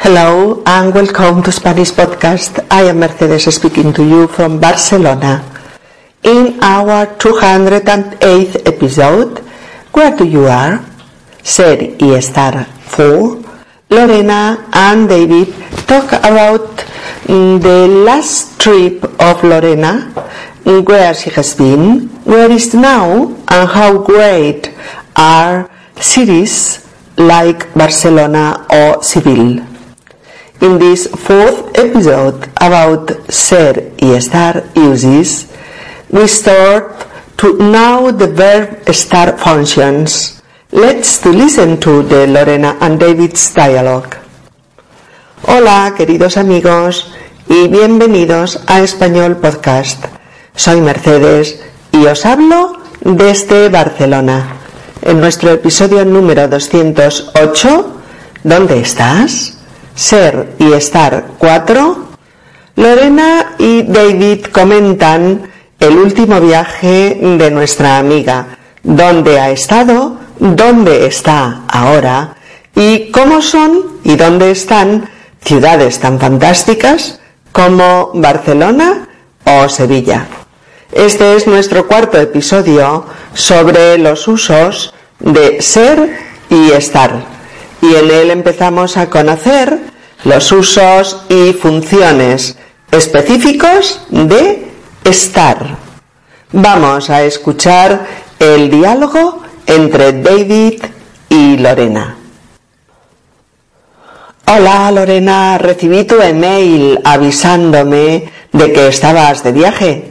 Hello and welcome to Spanish Podcast. I am Mercedes speaking to you from Barcelona. In our 208th episode, Where Do You Are? Ser y Estar 4, Lorena and David talk about mm, the last trip of Lorena, where she has been, where is now, and how great are cities like Barcelona or Seville. In this fourth episode about ser y estar uses, we start to know the verb estar functions. Let's to listen to the Lorena and David's dialogue. Hola, queridos amigos, y bienvenidos a Español Podcast. Soy Mercedes y os hablo desde Barcelona. En nuestro episodio número 208, ¿dónde estás? Ser y estar 4, Lorena y David comentan el último viaje de nuestra amiga, dónde ha estado, dónde está ahora y cómo son y dónde están ciudades tan fantásticas como Barcelona o Sevilla. Este es nuestro cuarto episodio sobre los usos de ser y estar. Y en él empezamos a conocer los usos y funciones específicos de estar. Vamos a escuchar el diálogo entre David y Lorena. Hola Lorena, recibí tu email avisándome de que estabas de viaje.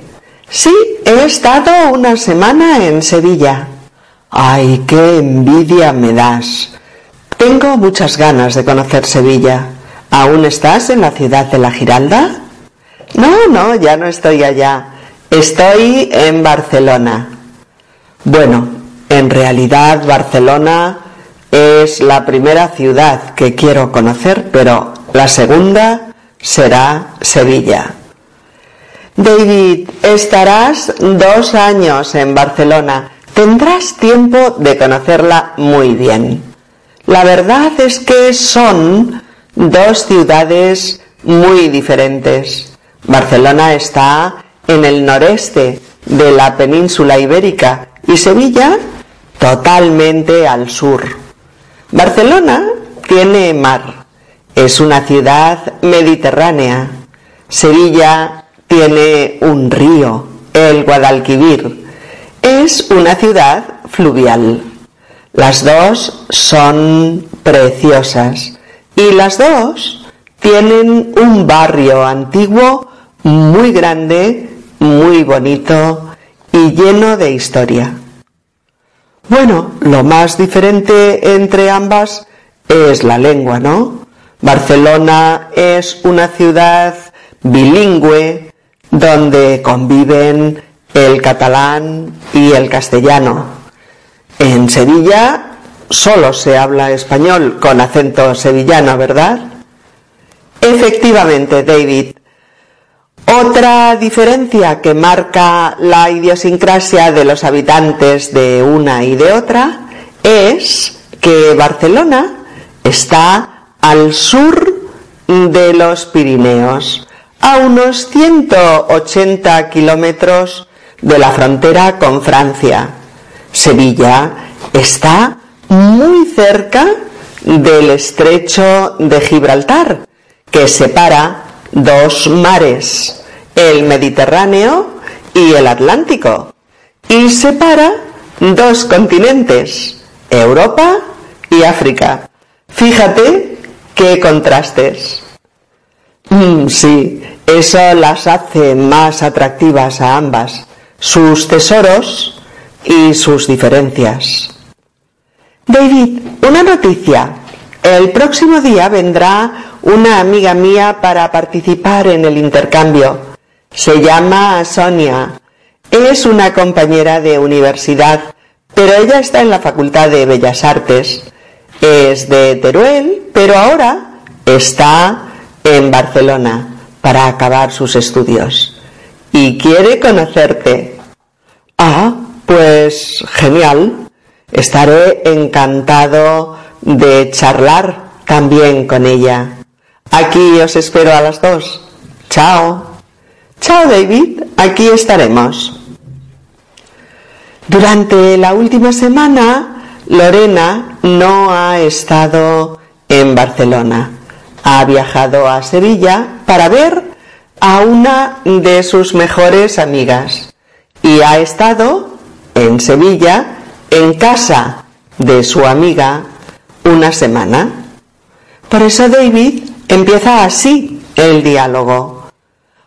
Sí, he estado una semana en Sevilla. Ay, qué envidia me das. Tengo muchas ganas de conocer Sevilla. ¿Aún estás en la ciudad de la Giralda? No, no, ya no estoy allá. Estoy en Barcelona. Bueno, en realidad Barcelona es la primera ciudad que quiero conocer, pero la segunda será Sevilla. David, estarás dos años en Barcelona. Tendrás tiempo de conocerla muy bien. La verdad es que son dos ciudades muy diferentes. Barcelona está en el noreste de la península ibérica y Sevilla totalmente al sur. Barcelona tiene mar, es una ciudad mediterránea. Sevilla tiene un río, el Guadalquivir. Es una ciudad fluvial. Las dos son preciosas y las dos tienen un barrio antiguo muy grande, muy bonito y lleno de historia. Bueno, lo más diferente entre ambas es la lengua, ¿no? Barcelona es una ciudad bilingüe donde conviven el catalán y el castellano. En Sevilla solo se habla español con acento sevillano, ¿verdad? Efectivamente, David. Otra diferencia que marca la idiosincrasia de los habitantes de una y de otra es que Barcelona está al sur de los Pirineos, a unos 180 kilómetros de la frontera con Francia. Sevilla está muy cerca del estrecho de Gibraltar, que separa dos mares, el Mediterráneo y el Atlántico, y separa dos continentes, Europa y África. Fíjate qué contrastes. Mm, sí, eso las hace más atractivas a ambas. Sus tesoros y sus diferencias. David, una noticia. El próximo día vendrá una amiga mía para participar en el intercambio. Se llama Sonia. Es una compañera de universidad, pero ella está en la Facultad de Bellas Artes. Es de Teruel, pero ahora está en Barcelona para acabar sus estudios. Y quiere conocerte. Ah, pues genial. Estaré encantado de charlar también con ella. Aquí os espero a las dos. Chao. Chao, David. Aquí estaremos. Durante la última semana, Lorena no ha estado en Barcelona. Ha viajado a Sevilla para ver a una de sus mejores amigas y ha estado en Sevilla en casa de su amiga una semana. Por eso David empieza así el diálogo.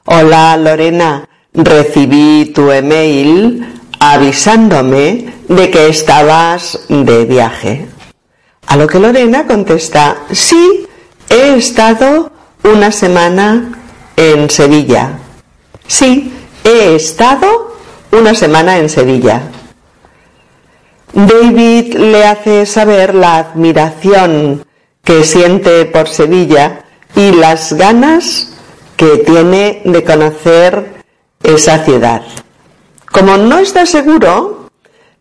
Hola Lorena, recibí tu email avisándome de que estabas de viaje. A lo que Lorena contesta, sí, he estado una semana en Sevilla. Sí, he estado una semana en Sevilla. David le hace saber la admiración que siente por Sevilla y las ganas que tiene de conocer esa ciudad. Como no está seguro,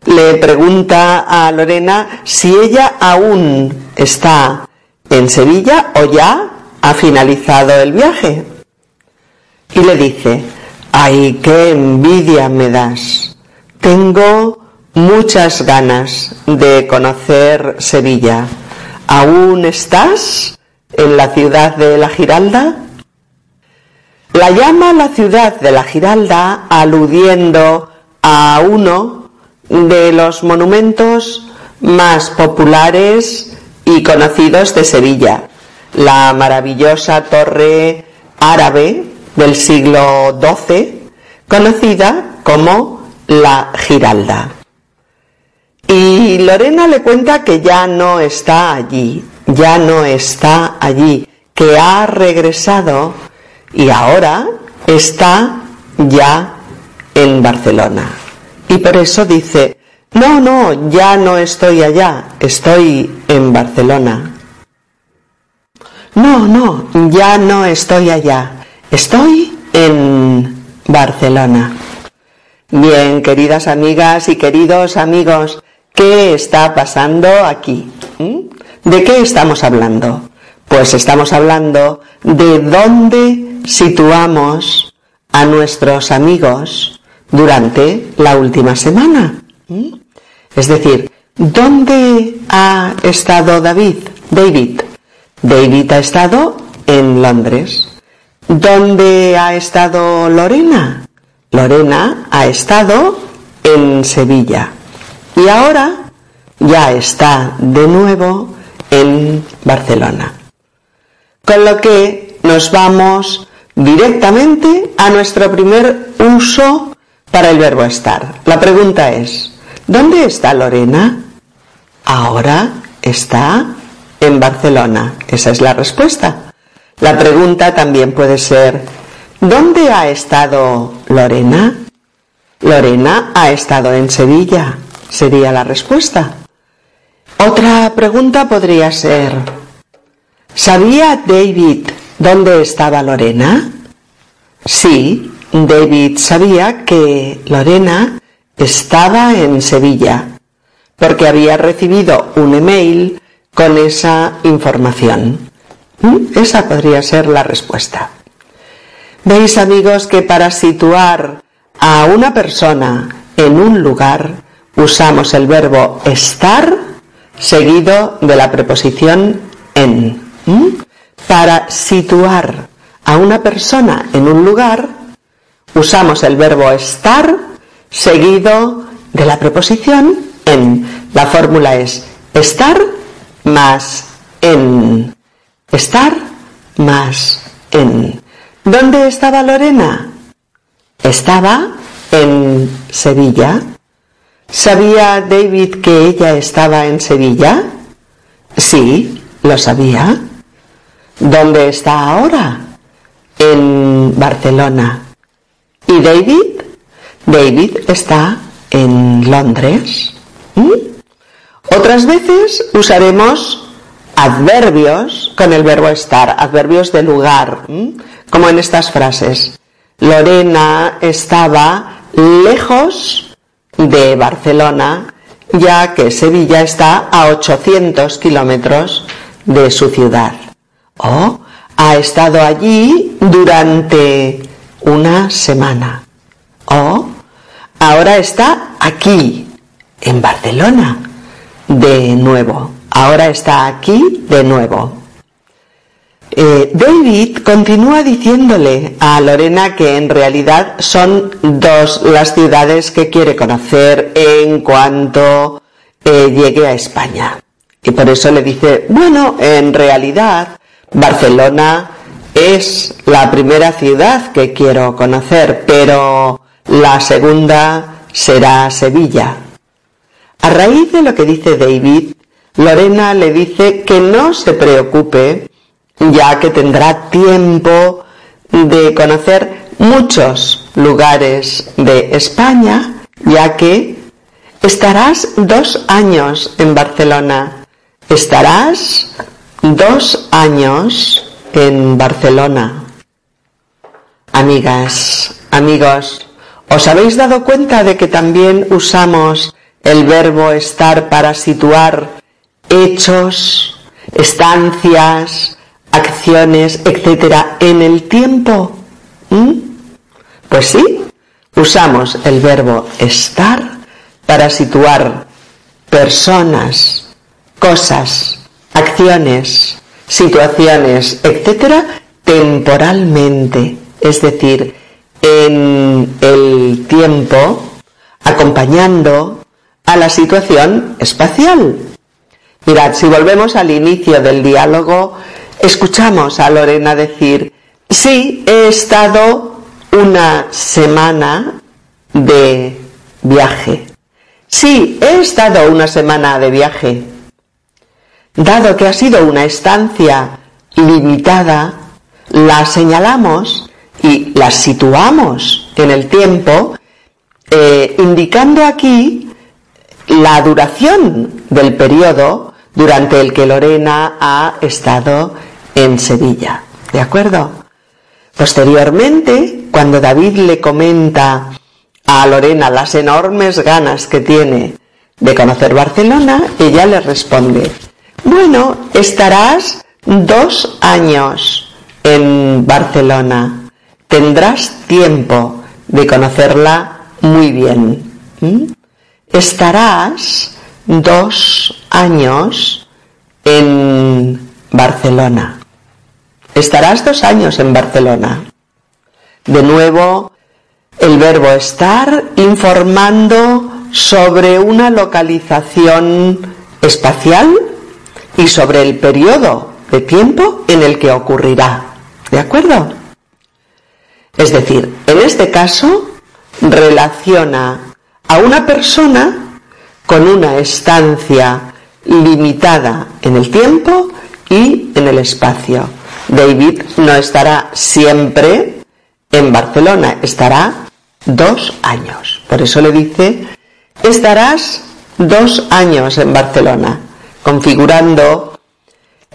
le pregunta a Lorena si ella aún está en Sevilla o ya ha finalizado el viaje. Y le dice, ay, qué envidia me das. Tengo muchas ganas de conocer Sevilla. ¿Aún estás en la ciudad de la Giralda? La llama la ciudad de la Giralda aludiendo a uno de los monumentos más populares y conocidos de Sevilla, la maravillosa torre árabe del siglo XII, conocida como la Giralda. Y Lorena le cuenta que ya no está allí, ya no está allí, que ha regresado y ahora está ya en Barcelona. Y por eso dice, no, no, ya no estoy allá, estoy en Barcelona. No, no, ya no estoy allá, estoy en Barcelona. Bien, queridas amigas y queridos amigos, ¿qué está pasando aquí? ¿Mm? ¿De qué estamos hablando? Pues estamos hablando de dónde situamos a nuestros amigos durante la última semana. ¿Mm? Es decir, ¿dónde ha estado David? David. David ha estado en Londres. ¿Dónde ha estado Lorena? Lorena ha estado en Sevilla. Y ahora ya está de nuevo en Barcelona. Con lo que nos vamos directamente a nuestro primer uso para el verbo estar. La pregunta es, ¿dónde está Lorena? Ahora está en Barcelona. Esa es la respuesta. La pregunta también puede ser, ¿dónde ha estado Lorena? Lorena ha estado en Sevilla. Sería la respuesta. Otra pregunta podría ser, ¿sabía David dónde estaba Lorena? Sí, David sabía que Lorena estaba en Sevilla, porque había recibido un email con esa información. ¿Mm? Esa podría ser la respuesta. Veis amigos que para situar a una persona en un lugar usamos el verbo estar seguido de la preposición en. Para situar a una persona en un lugar usamos el verbo estar seguido de la preposición en. La fórmula es estar más en. Estar más en. ¿Dónde estaba Lorena? Estaba en Sevilla. ¿Sabía David que ella estaba en Sevilla? Sí, lo sabía. ¿Dónde está ahora? En Barcelona. ¿Y David? David está en Londres. ¿Mm? Otras veces usaremos adverbios con el verbo estar, adverbios de lugar, como en estas frases. Lorena estaba lejos de Barcelona, ya que Sevilla está a 800 kilómetros de su ciudad. O ha estado allí durante una semana. O ahora está aquí, en Barcelona, de nuevo. Ahora está aquí de nuevo. Eh, David continúa diciéndole a Lorena que en realidad son dos las ciudades que quiere conocer en cuanto eh, llegue a España. Y por eso le dice, bueno, en realidad Barcelona es la primera ciudad que quiero conocer, pero la segunda será Sevilla. A raíz de lo que dice David, Lorena le dice que no se preocupe, ya que tendrá tiempo de conocer muchos lugares de España, ya que estarás dos años en Barcelona. Estarás dos años en Barcelona. Amigas, amigos, ¿os habéis dado cuenta de que también usamos el verbo estar para situar hechos, estancias, etcétera, en el tiempo? ¿Mm? Pues sí, usamos el verbo estar para situar personas, cosas, acciones, situaciones, etcétera, temporalmente, es decir, en el tiempo, acompañando a la situación espacial. Mirad, si volvemos al inicio del diálogo, escuchamos a Lorena decir, sí, he estado una semana de viaje. Sí, he estado una semana de viaje. Dado que ha sido una estancia limitada, la señalamos y la situamos en el tiempo, eh, indicando aquí la duración del periodo durante el que Lorena ha estado en Sevilla. ¿De acuerdo? Posteriormente, cuando David le comenta a Lorena las enormes ganas que tiene de conocer Barcelona, ella le responde, bueno, estarás dos años en Barcelona. Tendrás tiempo de conocerla muy bien. Estarás dos años en Barcelona. Estarás dos años en Barcelona. De nuevo, el verbo estar informando sobre una localización espacial y sobre el periodo de tiempo en el que ocurrirá. ¿De acuerdo? Es decir, en este caso relaciona a una persona con una estancia limitada en el tiempo y en el espacio. David no estará siempre en Barcelona, estará dos años. Por eso le dice, estarás dos años en Barcelona configurando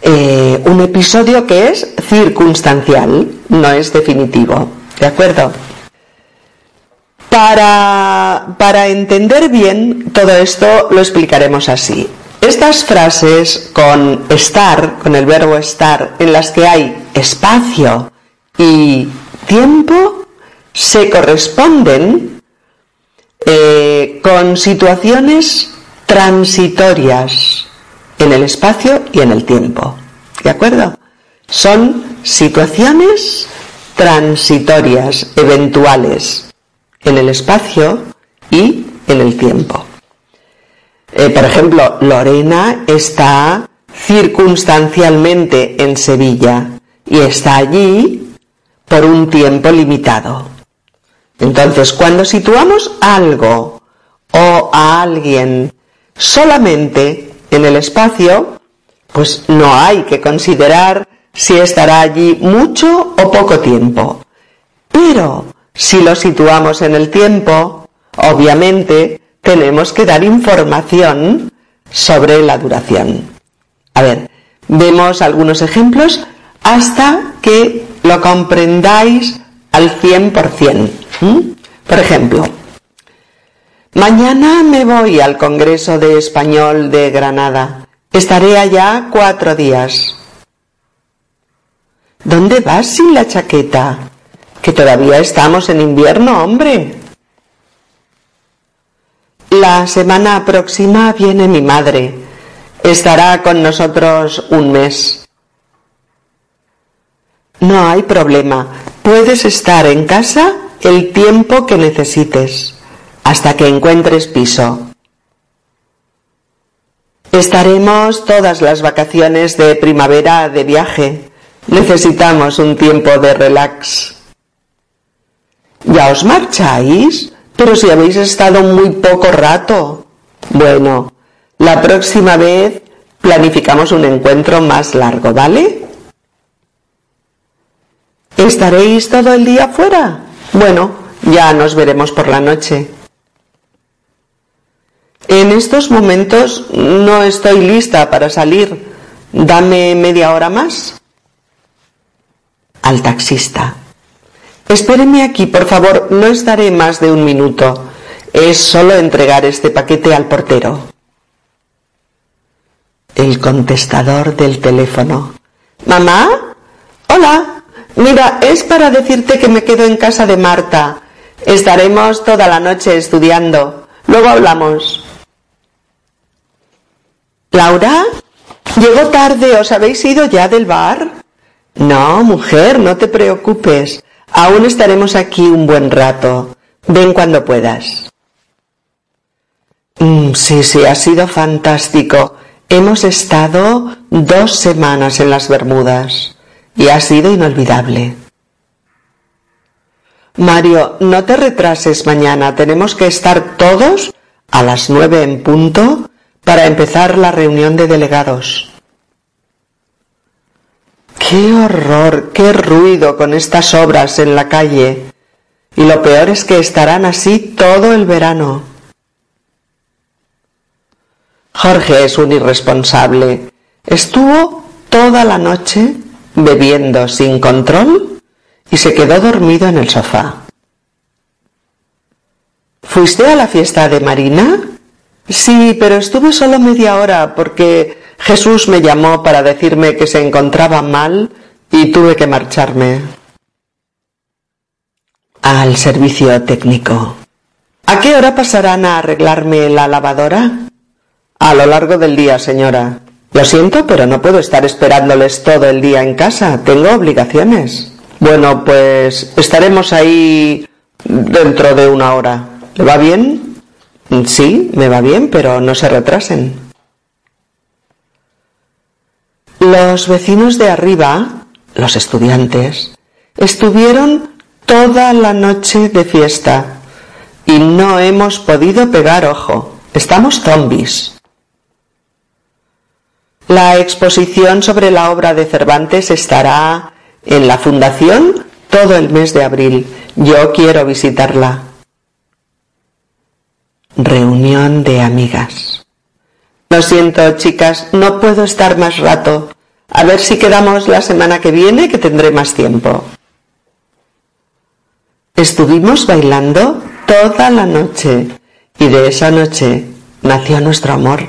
eh, un episodio que es circunstancial, no es definitivo. ¿De acuerdo? Para, para entender bien todo esto lo explicaremos así. Estas frases con estar, con el verbo estar, en las que hay espacio y tiempo, se corresponden eh, con situaciones transitorias en el espacio y en el tiempo. ¿De acuerdo? Son situaciones transitorias, eventuales, en el espacio y en el tiempo. Eh, por ejemplo, Lorena está circunstancialmente en Sevilla y está allí por un tiempo limitado. Entonces, cuando situamos algo o a alguien solamente en el espacio, pues no hay que considerar si estará allí mucho o poco tiempo. Pero si lo situamos en el tiempo, obviamente tenemos que dar información sobre la duración. A ver, vemos algunos ejemplos hasta que lo comprendáis al 100%. Por ejemplo, Mañana me voy al Congreso de Español de Granada. Estaré allá cuatro días. ¿Dónde vas sin la chaqueta? Que todavía estamos en invierno, hombre. La semana próxima viene mi madre. Estará con nosotros un mes. No hay problema. Puedes estar en casa el tiempo que necesites, hasta que encuentres piso. Estaremos todas las vacaciones de primavera de viaje. Necesitamos un tiempo de relax. ¿Ya os marcháis? Pero si habéis estado muy poco rato. Bueno, la próxima vez planificamos un encuentro más largo, ¿vale? ¿Estaréis todo el día fuera? Bueno, ya nos veremos por la noche. En estos momentos no estoy lista para salir. Dame media hora más. Al taxista. Espéreme aquí, por favor, no estaré más de un minuto. Es solo entregar este paquete al portero. El contestador del teléfono. ¿Mamá? Hola. Mira, es para decirte que me quedo en casa de Marta. Estaremos toda la noche estudiando. Luego hablamos. Laura, llegó tarde. ¿Os habéis ido ya del bar? No, mujer, no te preocupes. Aún estaremos aquí un buen rato. Ven cuando puedas. Mm, sí, sí, ha sido fantástico. Hemos estado dos semanas en las Bermudas y ha sido inolvidable. Mario, no te retrases mañana. Tenemos que estar todos a las nueve en punto para empezar la reunión de delegados. ¡Qué horror! ¡Qué ruido con estas obras en la calle! Y lo peor es que estarán así todo el verano. Jorge es un irresponsable. Estuvo toda la noche bebiendo sin control y se quedó dormido en el sofá. ¿Fuiste a la fiesta de Marina? Sí, pero estuve solo media hora porque Jesús me llamó para decirme que se encontraba mal y tuve que marcharme. Al servicio técnico. ¿A qué hora pasarán a arreglarme la lavadora? A lo largo del día, señora. Lo siento, pero no puedo estar esperándoles todo el día en casa. Tengo obligaciones. Bueno, pues estaremos ahí dentro de una hora. ¿Le va bien? Sí, me va bien, pero no se retrasen. Los vecinos de arriba, los estudiantes, estuvieron toda la noche de fiesta y no hemos podido pegar ojo. Estamos zombies. La exposición sobre la obra de Cervantes estará en la Fundación todo el mes de abril. Yo quiero visitarla. Reunión de amigas. Lo siento, chicas, no puedo estar más rato. A ver si quedamos la semana que viene, que tendré más tiempo. Estuvimos bailando toda la noche y de esa noche nació nuestro amor.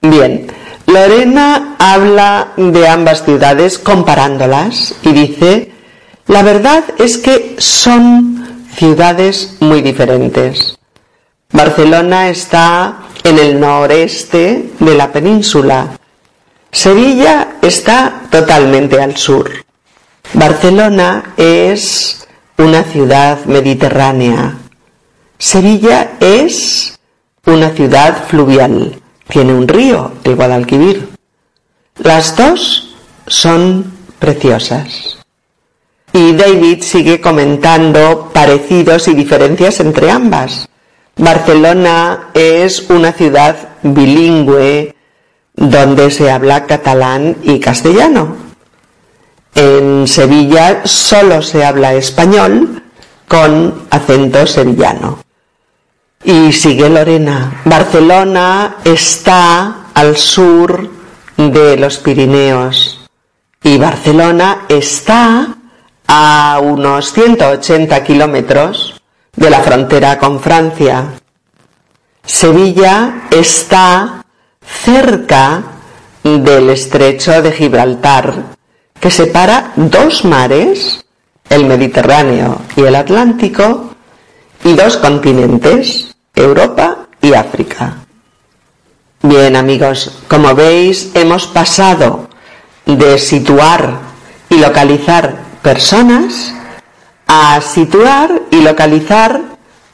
Bien, Lorena habla de ambas ciudades comparándolas y dice, la verdad es que son ciudades muy diferentes. Barcelona está en el noreste de la península. Sevilla está totalmente al sur. Barcelona es una ciudad mediterránea. Sevilla es una ciudad fluvial. Tiene un río, el Guadalquivir. Las dos son preciosas. Y David sigue comentando parecidos y diferencias entre ambas. Barcelona es una ciudad bilingüe donde se habla catalán y castellano. En Sevilla solo se habla español con acento sevillano. Y sigue Lorena. Barcelona está al sur de los Pirineos y Barcelona está a unos 180 kilómetros de la frontera con Francia. Sevilla está cerca del estrecho de Gibraltar, que separa dos mares, el Mediterráneo y el Atlántico, y dos continentes, Europa y África. Bien amigos, como veis hemos pasado de situar y localizar personas a situar y localizar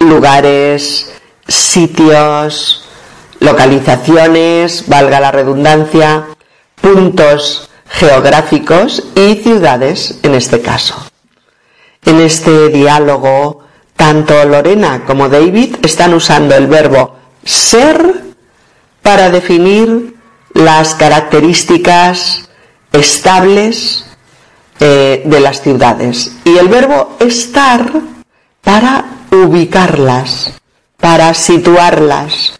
lugares, sitios, localizaciones, valga la redundancia, puntos geográficos y ciudades en este caso. En este diálogo, tanto Lorena como David están usando el verbo ser para definir las características estables eh, de las ciudades y el verbo estar para ubicarlas, para situarlas,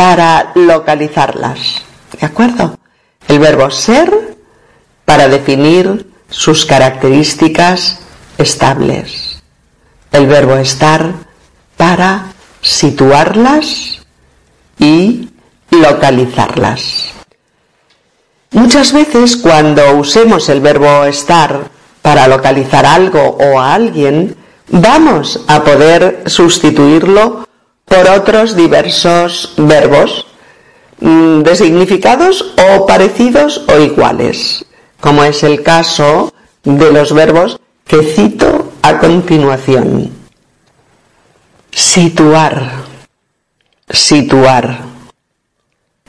para localizarlas. ¿De acuerdo? El verbo ser para definir sus características estables. El verbo estar para situarlas y localizarlas. Muchas veces cuando usemos el verbo estar para localizar algo o a alguien, vamos a poder sustituirlo por otros diversos verbos mm, de significados o parecidos o iguales, como es el caso de los verbos que cito a continuación. Situar, situar,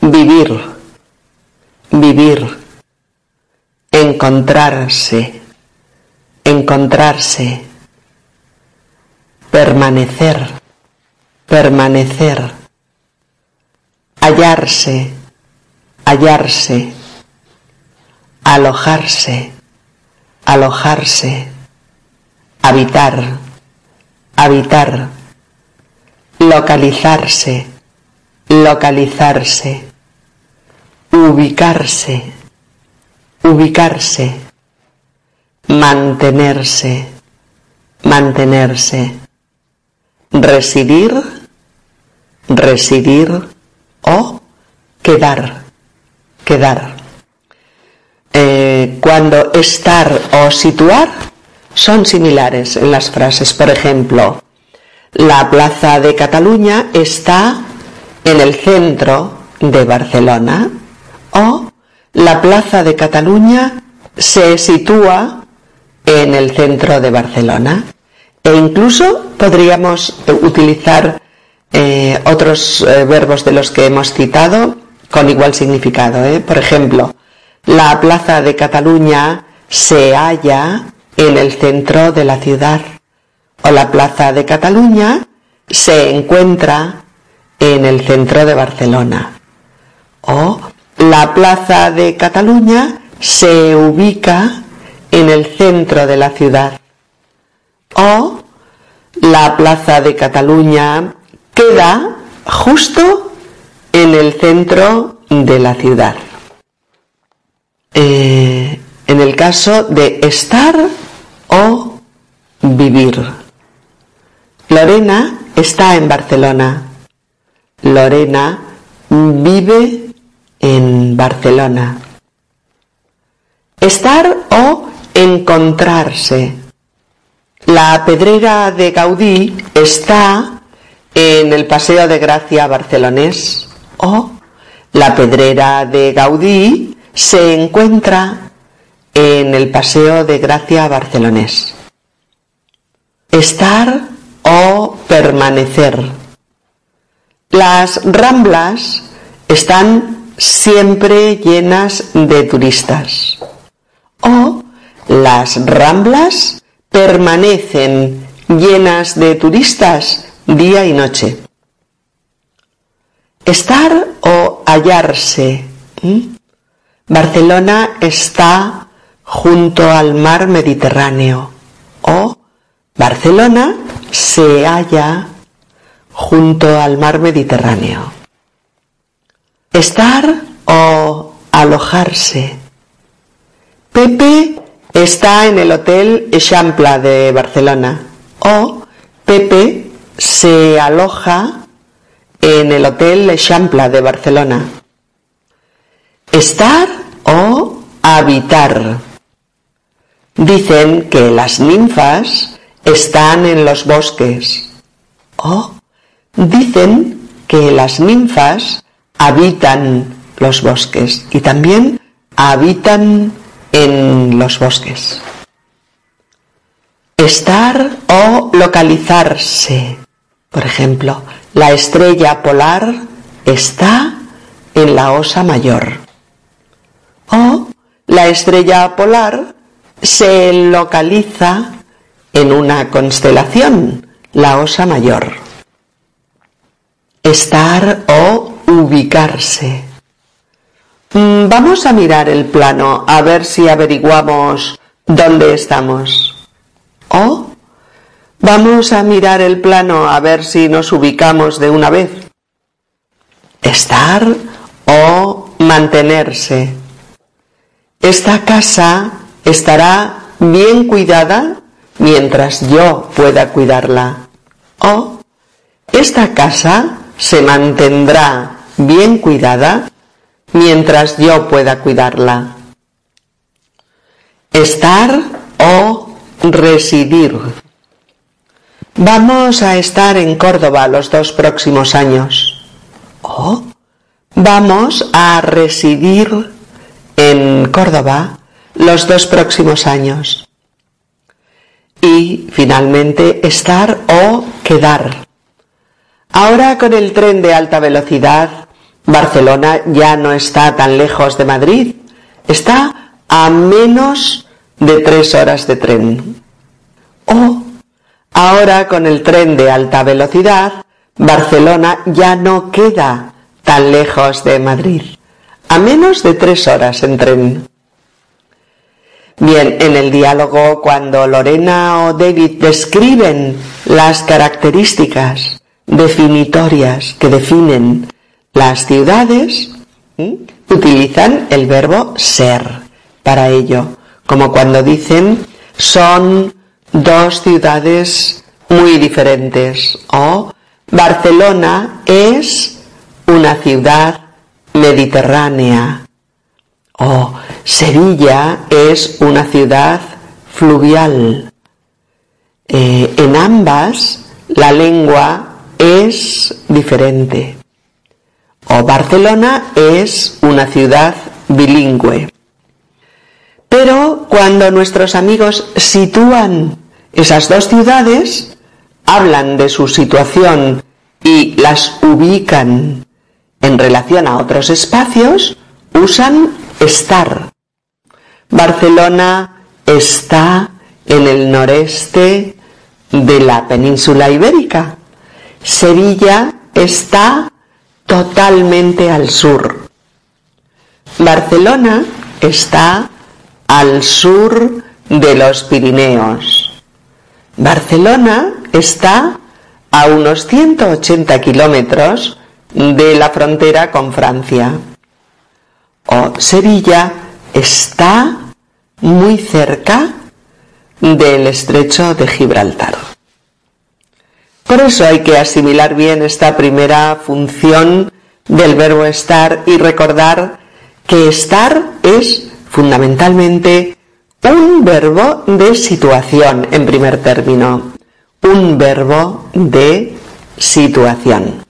vivir, vivir, encontrarse, encontrarse, permanecer, permanecer, hallarse, hallarse, alojarse, alojarse, habitar, habitar, localizarse, localizarse ubicarse, ubicarse, mantenerse, mantenerse, residir, residir o quedar, quedar. Eh, cuando estar o situar son similares en las frases. Por ejemplo, la Plaza de Cataluña está en el centro de Barcelona o la Plaza de Cataluña se sitúa en el centro de Barcelona. E incluso podríamos utilizar eh, otros eh, verbos de los que hemos citado con igual significado. ¿eh? Por ejemplo, la Plaza de Cataluña se halla en el centro de la ciudad. O la Plaza de Cataluña se encuentra en el centro de Barcelona. O la Plaza de Cataluña se ubica en el centro de la ciudad. O la Plaza de Cataluña queda justo en el centro de la ciudad. Eh, en el caso de estar o vivir. Lorena está en Barcelona. Lorena vive en Barcelona. Estar o encontrarse. La pedrera de Gaudí está en el Paseo de Gracia barcelonés o la pedrera de Gaudí se encuentra en el Paseo de Gracia barcelonés. Estar o permanecer. Las ramblas están siempre llenas de turistas. O las ramblas permanecen llenas de turistas día y noche. Estar o hallarse. Barcelona está junto al mar Mediterráneo. O Barcelona se halla junto al mar Mediterráneo. Estar o alojarse. Pepe está en el Hotel Eixample de Barcelona. O Pepe se aloja en el Hotel Eixample de Barcelona. Estar o habitar. Dicen que las ninfas están en los bosques. O dicen que las ninfas habitan los bosques y también habitan en los bosques. Estar o localizarse. Por ejemplo, la estrella polar está en la osa mayor. O la estrella polar se localiza en una constelación, la osa mayor. Estar o ubicarse. Mm, vamos a mirar el plano a ver si averiguamos dónde estamos. O vamos a mirar el plano a ver si nos ubicamos de una vez. Estar o mantenerse. Esta casa estará bien cuidada mientras yo pueda cuidarla. O esta casa se mantendrá bien cuidada mientras yo pueda cuidarla. Estar o residir. Vamos a estar en Córdoba los dos próximos años. O vamos a residir en Córdoba los dos próximos años. Y finalmente estar o quedar. Ahora con el tren de alta velocidad Barcelona ya no está tan lejos de Madrid, está a menos de tres horas de tren. O ahora con el tren de alta velocidad, Barcelona ya no queda tan lejos de Madrid, a menos de tres horas en tren. Bien, en el diálogo cuando Lorena o David describen las características definitorias que definen las ciudades utilizan el verbo ser para ello, como cuando dicen son dos ciudades muy diferentes o Barcelona es una ciudad mediterránea o Sevilla es una ciudad fluvial. Eh, en ambas la lengua es diferente o Barcelona es una ciudad bilingüe. Pero cuando nuestros amigos sitúan esas dos ciudades, hablan de su situación y las ubican en relación a otros espacios, usan estar. Barcelona está en el noreste de la península ibérica. Sevilla está totalmente al sur. Barcelona está al sur de los Pirineos. Barcelona está a unos 180 kilómetros de la frontera con Francia. O Sevilla está muy cerca del estrecho de Gibraltar. Por eso hay que asimilar bien esta primera función del verbo estar y recordar que estar es fundamentalmente un verbo de situación en primer término, un verbo de situación.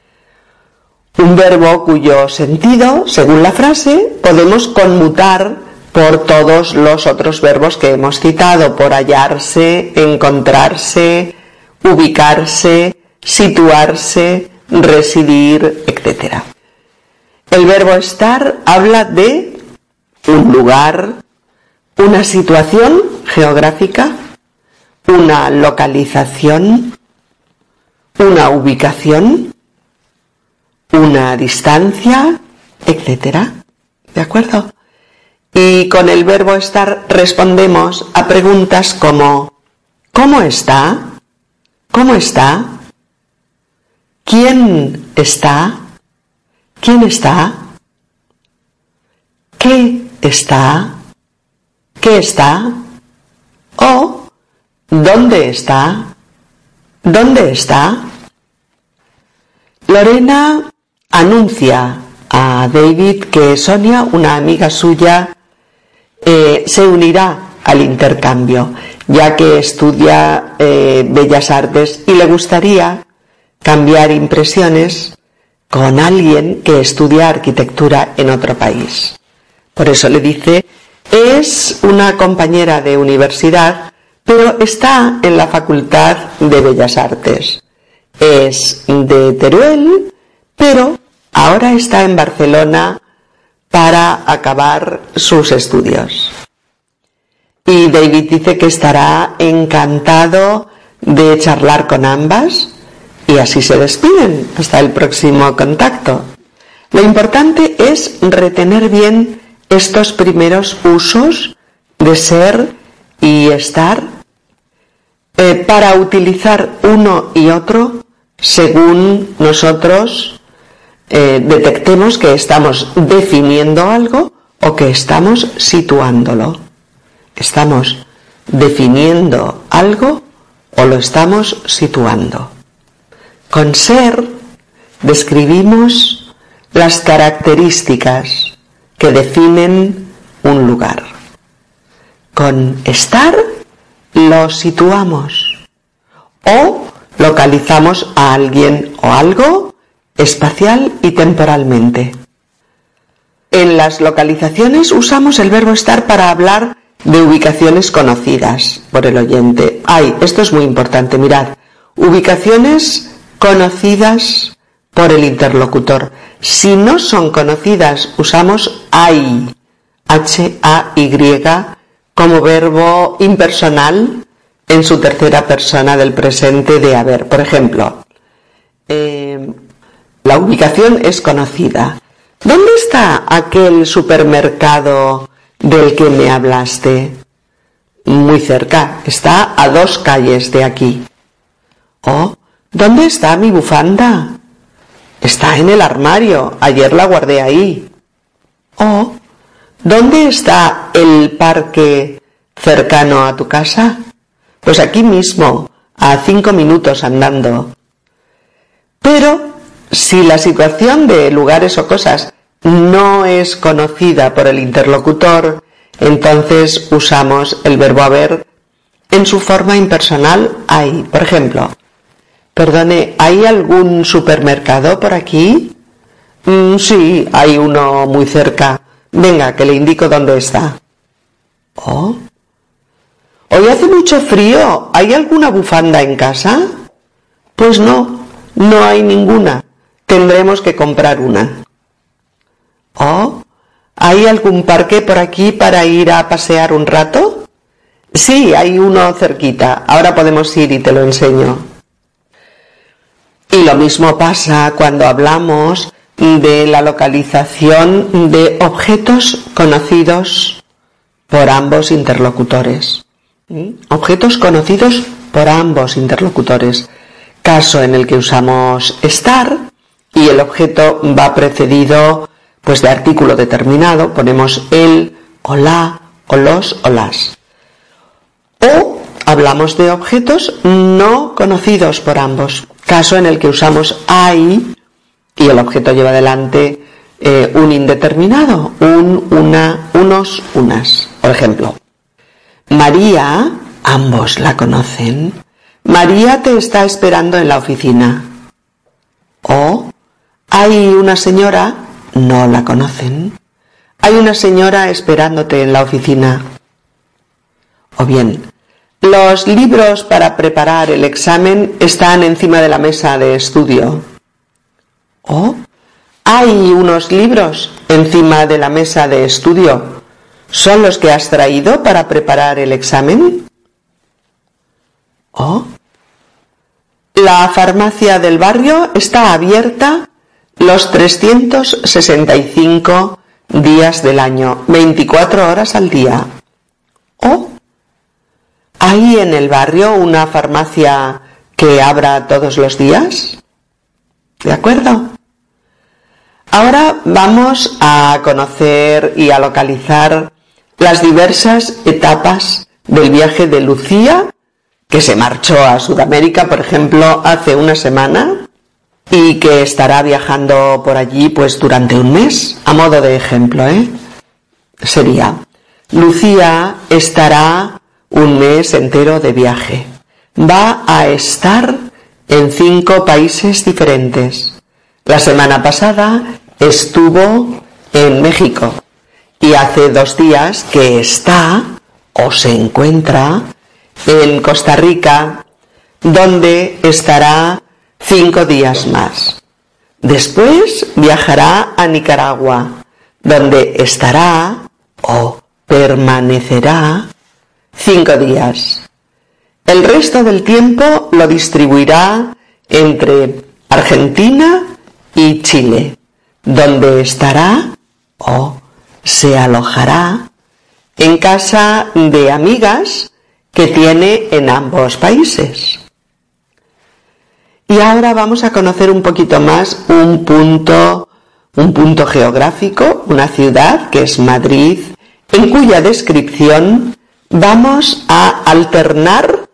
Un verbo cuyo sentido, según la frase, podemos conmutar por todos los otros verbos que hemos citado, por hallarse, encontrarse, ubicarse, situarse, residir, etc. El verbo estar habla de un lugar, una situación geográfica, una localización, una ubicación, una distancia, etc. ¿De acuerdo? Y con el verbo estar respondemos a preguntas como ¿cómo está? ¿Cómo está? ¿Quién está? ¿Quién está? ¿Qué está? ¿Qué está? ¿O dónde está? ¿Dónde está? Lorena anuncia a David que Sonia, una amiga suya, eh, se unirá al intercambio, ya que estudia eh, bellas artes y le gustaría cambiar impresiones con alguien que estudia arquitectura en otro país. Por eso le dice, es una compañera de universidad, pero está en la Facultad de Bellas Artes. Es de Teruel, pero ahora está en Barcelona para acabar sus estudios. Y David dice que estará encantado de charlar con ambas y así se despiden hasta el próximo contacto. Lo importante es retener bien estos primeros usos de ser y estar eh, para utilizar uno y otro según nosotros eh, detectemos que estamos definiendo algo o que estamos situándolo. Estamos definiendo algo o lo estamos situando. Con ser describimos las características que definen un lugar. Con estar lo situamos o localizamos a alguien o algo espacial y temporalmente. En las localizaciones usamos el verbo estar para hablar de ubicaciones conocidas por el oyente. Ay, esto es muy importante, mirad. Ubicaciones conocidas por el interlocutor. Si no son conocidas, usamos hay, H-A-Y, como verbo impersonal en su tercera persona del presente de haber. Por ejemplo, eh, la ubicación es conocida. ¿Dónde está aquel supermercado del que me hablaste? Muy cerca, está a dos calles de aquí. Oh, ¿Dónde está mi bufanda? Está en el armario. Ayer la guardé ahí. Oh, ¿dónde está el parque cercano a tu casa? Pues aquí mismo, a cinco minutos andando. Pero si la situación de lugares o cosas no es conocida por el interlocutor, entonces usamos el verbo haber en su forma impersonal hay. Por ejemplo, Perdone, ¿hay algún supermercado por aquí? Mm, sí, hay uno muy cerca. Venga, que le indico dónde está. Oh. Hoy hace mucho frío. ¿Hay alguna bufanda en casa? Pues no, no hay ninguna. Tendremos que comprar una. Oh. ¿Hay algún parque por aquí para ir a pasear un rato? Sí, hay uno cerquita. Ahora podemos ir y te lo enseño. Y lo mismo pasa cuando hablamos de la localización de objetos conocidos por ambos interlocutores. Objetos conocidos por ambos interlocutores. Caso en el que usamos estar y el objeto va precedido pues de artículo determinado, ponemos el o la o los o las. O hablamos de objetos no conocidos por ambos caso en el que usamos hay y el objeto lleva adelante eh, un indeterminado, un, una, unos, unas. Por ejemplo, María, ambos la conocen, María te está esperando en la oficina. O hay una señora, no la conocen, hay una señora esperándote en la oficina. O bien, los libros para preparar el examen están encima de la mesa de estudio. ¿Oh? Hay unos libros encima de la mesa de estudio. ¿Son los que has traído para preparar el examen? ¿Oh? La farmacia del barrio está abierta los 365 días del año, 24 horas al día. ¿Oh? ¿Hay en el barrio una farmacia que abra todos los días? ¿De acuerdo? Ahora vamos a conocer y a localizar las diversas etapas del viaje de Lucía, que se marchó a Sudamérica, por ejemplo, hace una semana y que estará viajando por allí pues durante un mes, a modo de ejemplo, ¿eh? Sería Lucía estará un mes entero de viaje. Va a estar en cinco países diferentes. La semana pasada estuvo en México y hace dos días que está o se encuentra en Costa Rica, donde estará cinco días más. Después viajará a Nicaragua, donde estará o permanecerá cinco días. El resto del tiempo lo distribuirá entre Argentina y Chile, donde estará o se alojará en casa de amigas que tiene en ambos países. Y ahora vamos a conocer un poquito más un punto, un punto geográfico, una ciudad que es Madrid, en cuya descripción vamos a alternar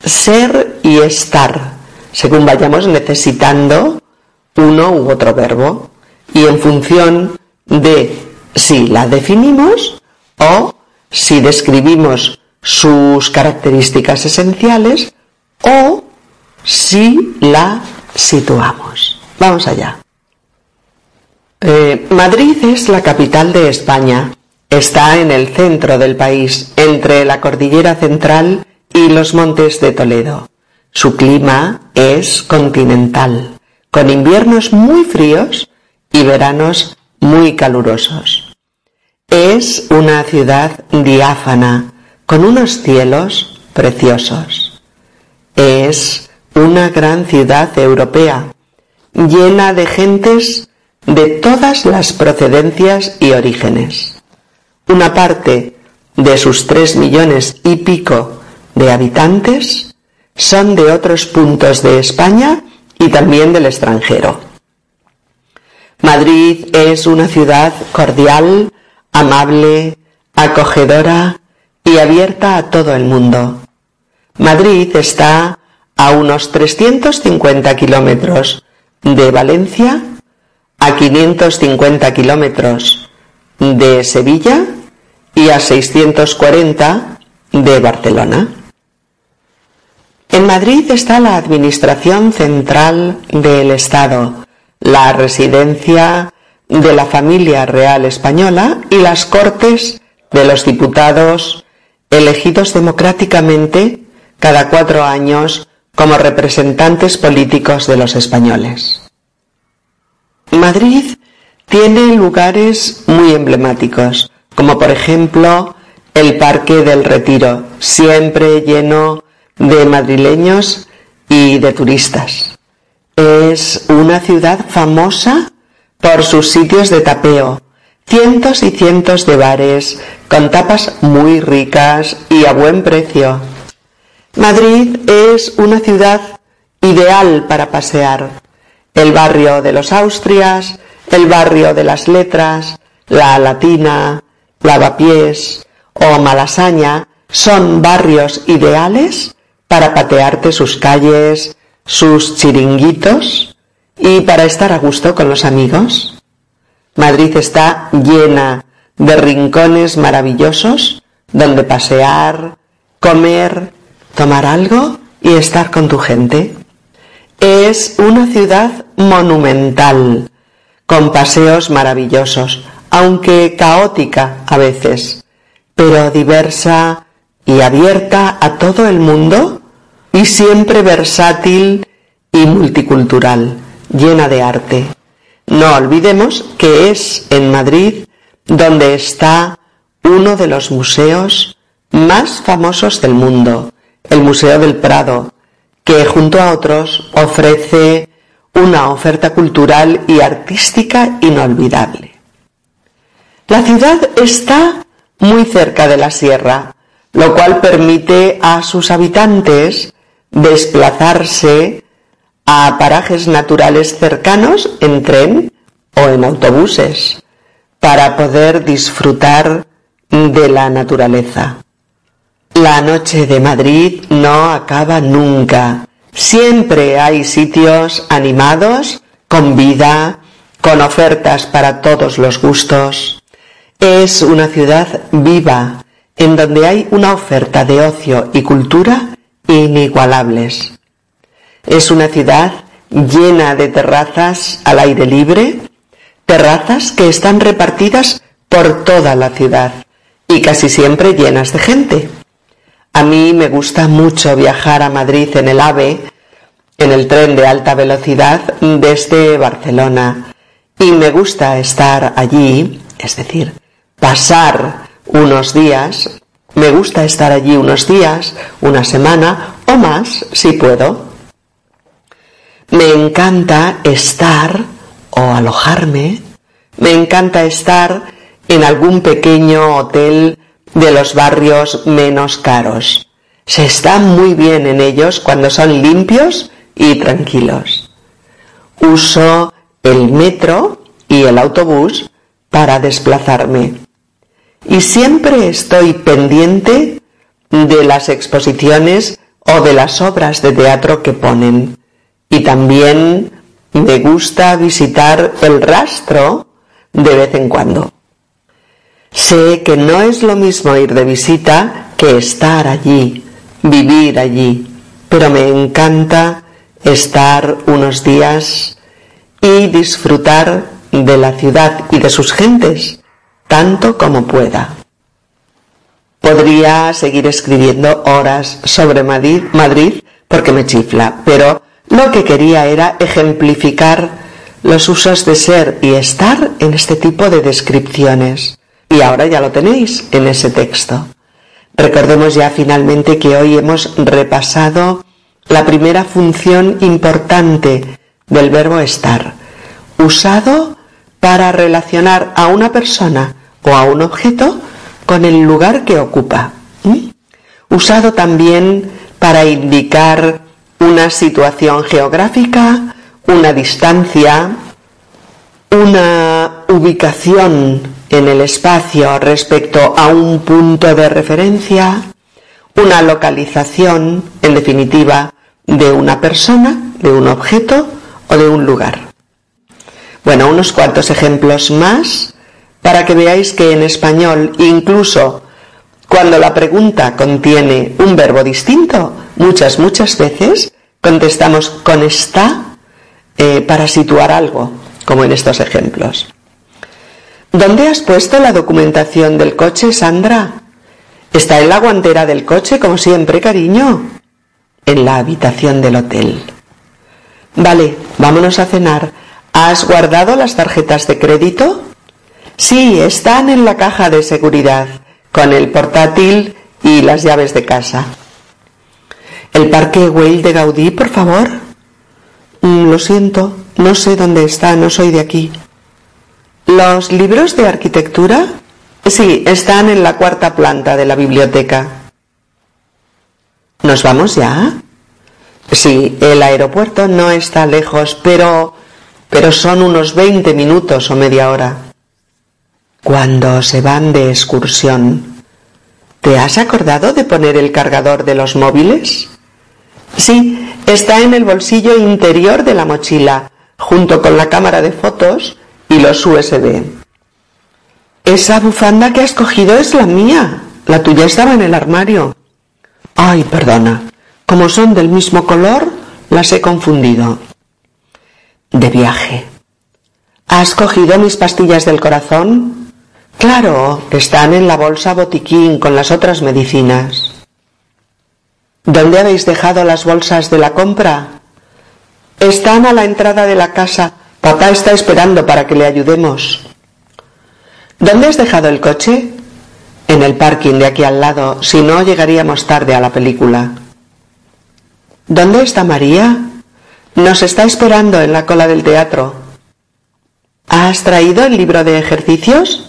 ser y estar, según vayamos necesitando uno u otro verbo, y en función de si la definimos o si describimos sus características esenciales o si la situamos. Vamos allá. Eh, Madrid es la capital de España. Está en el centro del país, entre la cordillera central y los montes de Toledo. Su clima es continental, con inviernos muy fríos y veranos muy calurosos. Es una ciudad diáfana, con unos cielos preciosos. Es una gran ciudad europea, llena de gentes de todas las procedencias y orígenes. Una parte de sus tres millones y pico de habitantes son de otros puntos de España y también del extranjero. Madrid es una ciudad cordial, amable, acogedora y abierta a todo el mundo. Madrid está a unos 350 kilómetros de Valencia, a 550 kilómetros de Sevilla y a 640 de Barcelona. En Madrid está la Administración Central del Estado, la residencia de la familia real española y las Cortes de los Diputados elegidos democráticamente cada cuatro años como representantes políticos de los españoles. Madrid tiene lugares muy emblemáticos, como por ejemplo el Parque del Retiro, siempre lleno de madrileños y de turistas. Es una ciudad famosa por sus sitios de tapeo, cientos y cientos de bares con tapas muy ricas y a buen precio Madrid es una ciudad ideal para pasear. El barrio de los Austrias, el barrio de las Letras, la Latina, Lavapiés o Malasaña son barrios ideales para patearte sus calles, sus chiringuitos y para estar a gusto con los amigos. Madrid está llena de rincones maravillosos donde pasear, comer, tomar algo y estar con tu gente. Es una ciudad monumental, con paseos maravillosos, aunque caótica a veces, pero diversa y abierta a todo el mundo y siempre versátil y multicultural, llena de arte. No olvidemos que es en Madrid donde está uno de los museos más famosos del mundo, el Museo del Prado, que junto a otros ofrece una oferta cultural y artística inolvidable. La ciudad está muy cerca de la sierra, lo cual permite a sus habitantes desplazarse a parajes naturales cercanos en tren o en autobuses para poder disfrutar de la naturaleza. La noche de Madrid no acaba nunca. Siempre hay sitios animados, con vida, con ofertas para todos los gustos. Es una ciudad viva, en donde hay una oferta de ocio y cultura inigualables. Es una ciudad llena de terrazas al aire libre, terrazas que están repartidas por toda la ciudad y casi siempre llenas de gente. A mí me gusta mucho viajar a Madrid en el AVE, en el tren de alta velocidad desde Barcelona, y me gusta estar allí, es decir, pasar unos días, me gusta estar allí unos días, una semana o más si puedo. Me encanta estar o alojarme, me encanta estar en algún pequeño hotel de los barrios menos caros. Se está muy bien en ellos cuando son limpios y tranquilos. Uso el metro y el autobús para desplazarme. Y siempre estoy pendiente de las exposiciones o de las obras de teatro que ponen. Y también me gusta visitar el rastro de vez en cuando. Sé que no es lo mismo ir de visita que estar allí, vivir allí, pero me encanta estar unos días y disfrutar de la ciudad y de sus gentes tanto como pueda. Podría seguir escribiendo horas sobre Madrid, Madrid porque me chifla, pero lo que quería era ejemplificar los usos de ser y estar en este tipo de descripciones. Y ahora ya lo tenéis en ese texto. Recordemos ya finalmente que hoy hemos repasado la primera función importante del verbo estar, usado para relacionar a una persona o a un objeto con el lugar que ocupa. Usado también para indicar una situación geográfica, una distancia, una ubicación en el espacio respecto a un punto de referencia, una localización, en definitiva, de una persona, de un objeto o de un lugar. Bueno, unos cuantos ejemplos más para que veáis que en español, incluso cuando la pregunta contiene un verbo distinto, muchas, muchas veces contestamos con está eh, para situar algo, como en estos ejemplos. ¿Dónde has puesto la documentación del coche, Sandra? Está en la guantera del coche, como siempre, cariño. En la habitación del hotel. Vale, vámonos a cenar. ¿Has guardado las tarjetas de crédito? Sí, están en la caja de seguridad, con el portátil y las llaves de casa. ¿El parque Weil de Gaudí, por favor? Mm, lo siento, no sé dónde está, no soy de aquí. ¿Los libros de arquitectura? Sí, están en la cuarta planta de la biblioteca. ¿Nos vamos ya? Sí, el aeropuerto no está lejos, pero pero son unos veinte minutos o media hora cuando se van de excursión. ¿Te has acordado de poner el cargador de los móviles? Sí, está en el bolsillo interior de la mochila, junto con la cámara de fotos y los USB. Esa bufanda que has cogido es la mía. La tuya estaba en el armario. Ay, perdona. Como son del mismo color, las he confundido. De viaje. ¿Has cogido mis pastillas del corazón? Claro, están en la bolsa botiquín con las otras medicinas. ¿Dónde habéis dejado las bolsas de la compra? Están a la entrada de la casa. Papá está esperando para que le ayudemos. ¿Dónde has dejado el coche? En el parking de aquí al lado, si no llegaríamos tarde a la película. ¿Dónde está María? Nos está esperando en la cola del teatro. ¿Has traído el libro de ejercicios?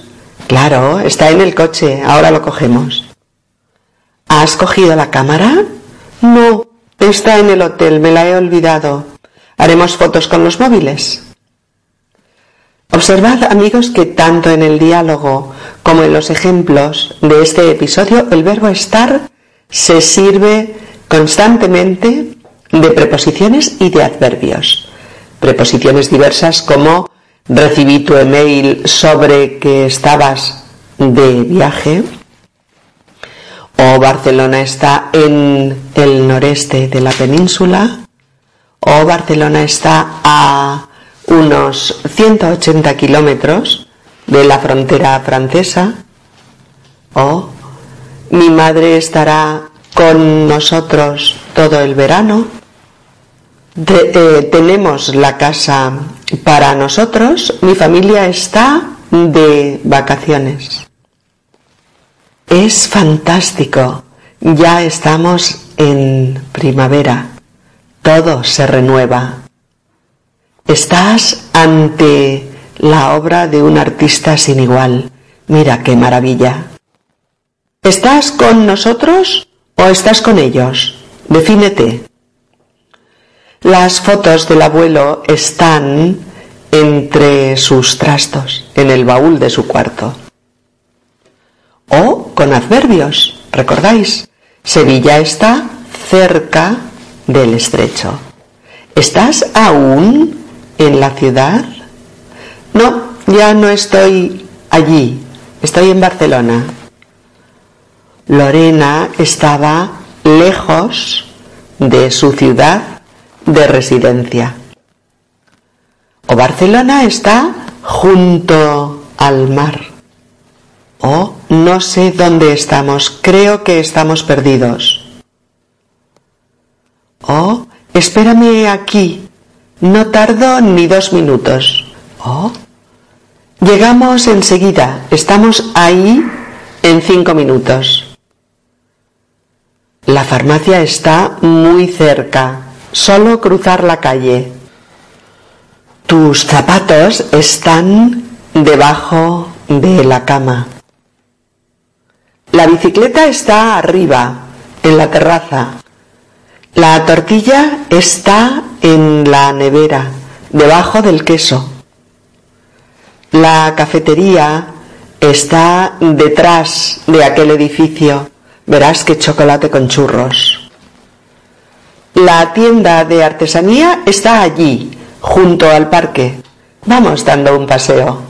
Claro, está en el coche, ahora lo cogemos. ¿Has cogido la cámara? No, está en el hotel, me la he olvidado. ¿Haremos fotos con los móviles? Observad, amigos, que tanto en el diálogo como en los ejemplos de este episodio, el verbo estar se sirve constantemente de preposiciones y de adverbios. Preposiciones diversas como recibí tu email sobre que estabas de viaje. O Barcelona está en el noreste de la península. O Barcelona está a unos 180 kilómetros de la frontera francesa. O mi madre estará con nosotros todo el verano. Eh, tenemos la casa para nosotros, mi familia está de vacaciones. Es fantástico, ya estamos en primavera, todo se renueva. Estás ante la obra de un artista sin igual. Mira qué maravilla. ¿Estás con nosotros o estás con ellos? Defínete. Las fotos del abuelo están entre sus trastos, en el baúl de su cuarto. O con adverbios, ¿recordáis? Sevilla está cerca del estrecho. ¿Estás aún en la ciudad? No, ya no estoy allí, estoy en Barcelona. Lorena estaba lejos de su ciudad de residencia. O Barcelona está junto al mar. O no sé dónde estamos, creo que estamos perdidos. O espérame aquí, no tardo ni dos minutos. O llegamos enseguida, estamos ahí en cinco minutos. La farmacia está muy cerca, solo cruzar la calle. Tus zapatos están debajo de la cama. La bicicleta está arriba, en la terraza. La tortilla está en la nevera, debajo del queso. La cafetería está detrás de aquel edificio Verás que chocolate con churros. La tienda de artesanía está allí, junto al parque. Vamos dando un paseo.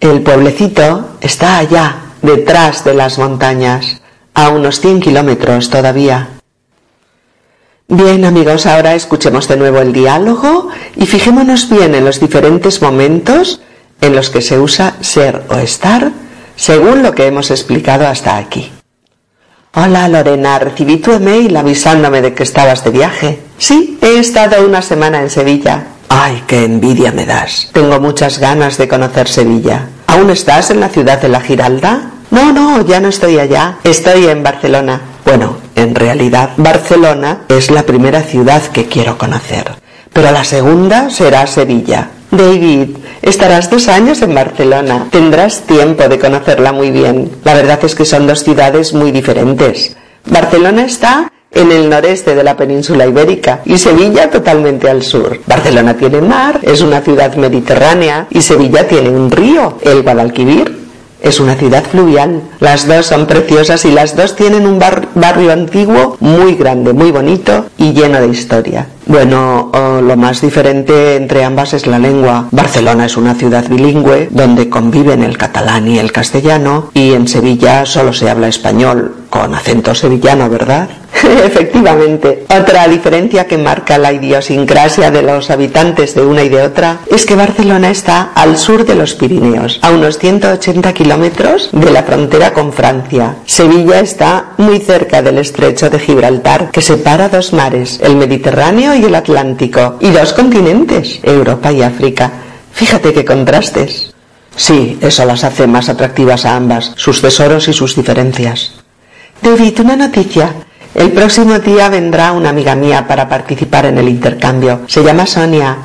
El pueblecito está allá, detrás de las montañas, a unos 100 kilómetros todavía. Bien amigos, ahora escuchemos de nuevo el diálogo y fijémonos bien en los diferentes momentos en los que se usa ser o estar según lo que hemos explicado hasta aquí. Hola Lorena, recibí tu email avisándome de que estabas de viaje. Sí, he estado una semana en Sevilla. Ay, qué envidia me das. Tengo muchas ganas de conocer Sevilla. ¿Aún estás en la ciudad de la Giralda? No, no, ya no estoy allá. Estoy en Barcelona. Bueno, en realidad Barcelona es la primera ciudad que quiero conocer. Pero la segunda será Sevilla. David, estarás dos años en Barcelona. Tendrás tiempo de conocerla muy bien. La verdad es que son dos ciudades muy diferentes. Barcelona está en el noreste de la península ibérica y Sevilla totalmente al sur. Barcelona tiene mar, es una ciudad mediterránea y Sevilla tiene un río, el Guadalquivir. Es una ciudad fluvial. Las dos son preciosas y las dos tienen un barrio antiguo muy grande, muy bonito y lleno de historia. Bueno, lo más diferente entre ambas es la lengua. Barcelona es una ciudad bilingüe donde conviven el catalán y el castellano y en Sevilla solo se habla español con acento sevillano, ¿verdad? Efectivamente. Otra diferencia que marca la idiosincrasia de los habitantes de una y de otra es que Barcelona está al sur de los Pirineos, a unos 180 kilómetros de la frontera con Francia. Sevilla está muy cerca del estrecho de Gibraltar, que separa dos mares, el Mediterráneo y el Atlántico, y dos continentes, Europa y África. Fíjate qué contrastes. Sí, eso las hace más atractivas a ambas, sus tesoros y sus diferencias. David, una noticia. El próximo día vendrá una amiga mía para participar en el intercambio. Se llama Sonia.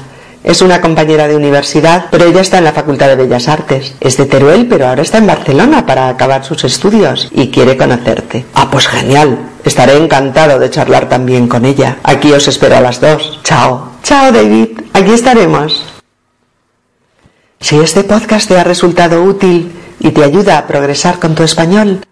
Es una compañera de universidad, pero ella está en la Facultad de Bellas Artes. Es de Teruel, pero ahora está en Barcelona para acabar sus estudios y quiere conocerte. Ah, pues genial. Estaré encantado de charlar también con ella. Aquí os espero a las dos. Chao. Chao, David. Aquí estaremos. Si este podcast te ha resultado útil y te ayuda a progresar con tu español,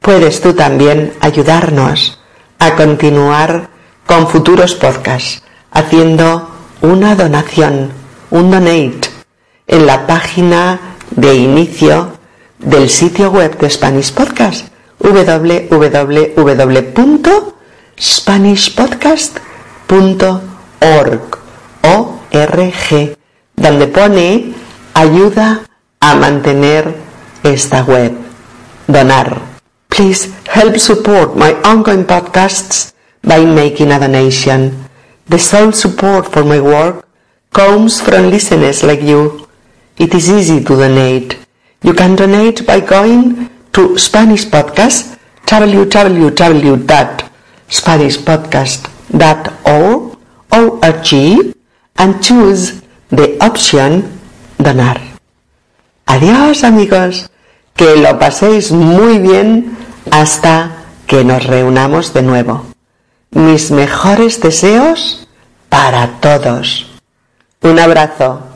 puedes tú también ayudarnos a continuar con futuros podcasts haciendo una donación, un donate, en la página de inicio del sitio web de Spanish Podcast www.spanishpodcast.org donde pone ayuda a mantener esta web. Donar. Please help support my ongoing podcasts by making a donation. The sole support for my work comes from listeners like you. It is easy to donate. You can donate by going to Spanish Podcast, www.spanishpodcast.org and choose the option donar. Adiós amigos, que lo paséis muy bien hasta que nos reunamos de nuevo. Mis mejores deseos para todos. Un abrazo.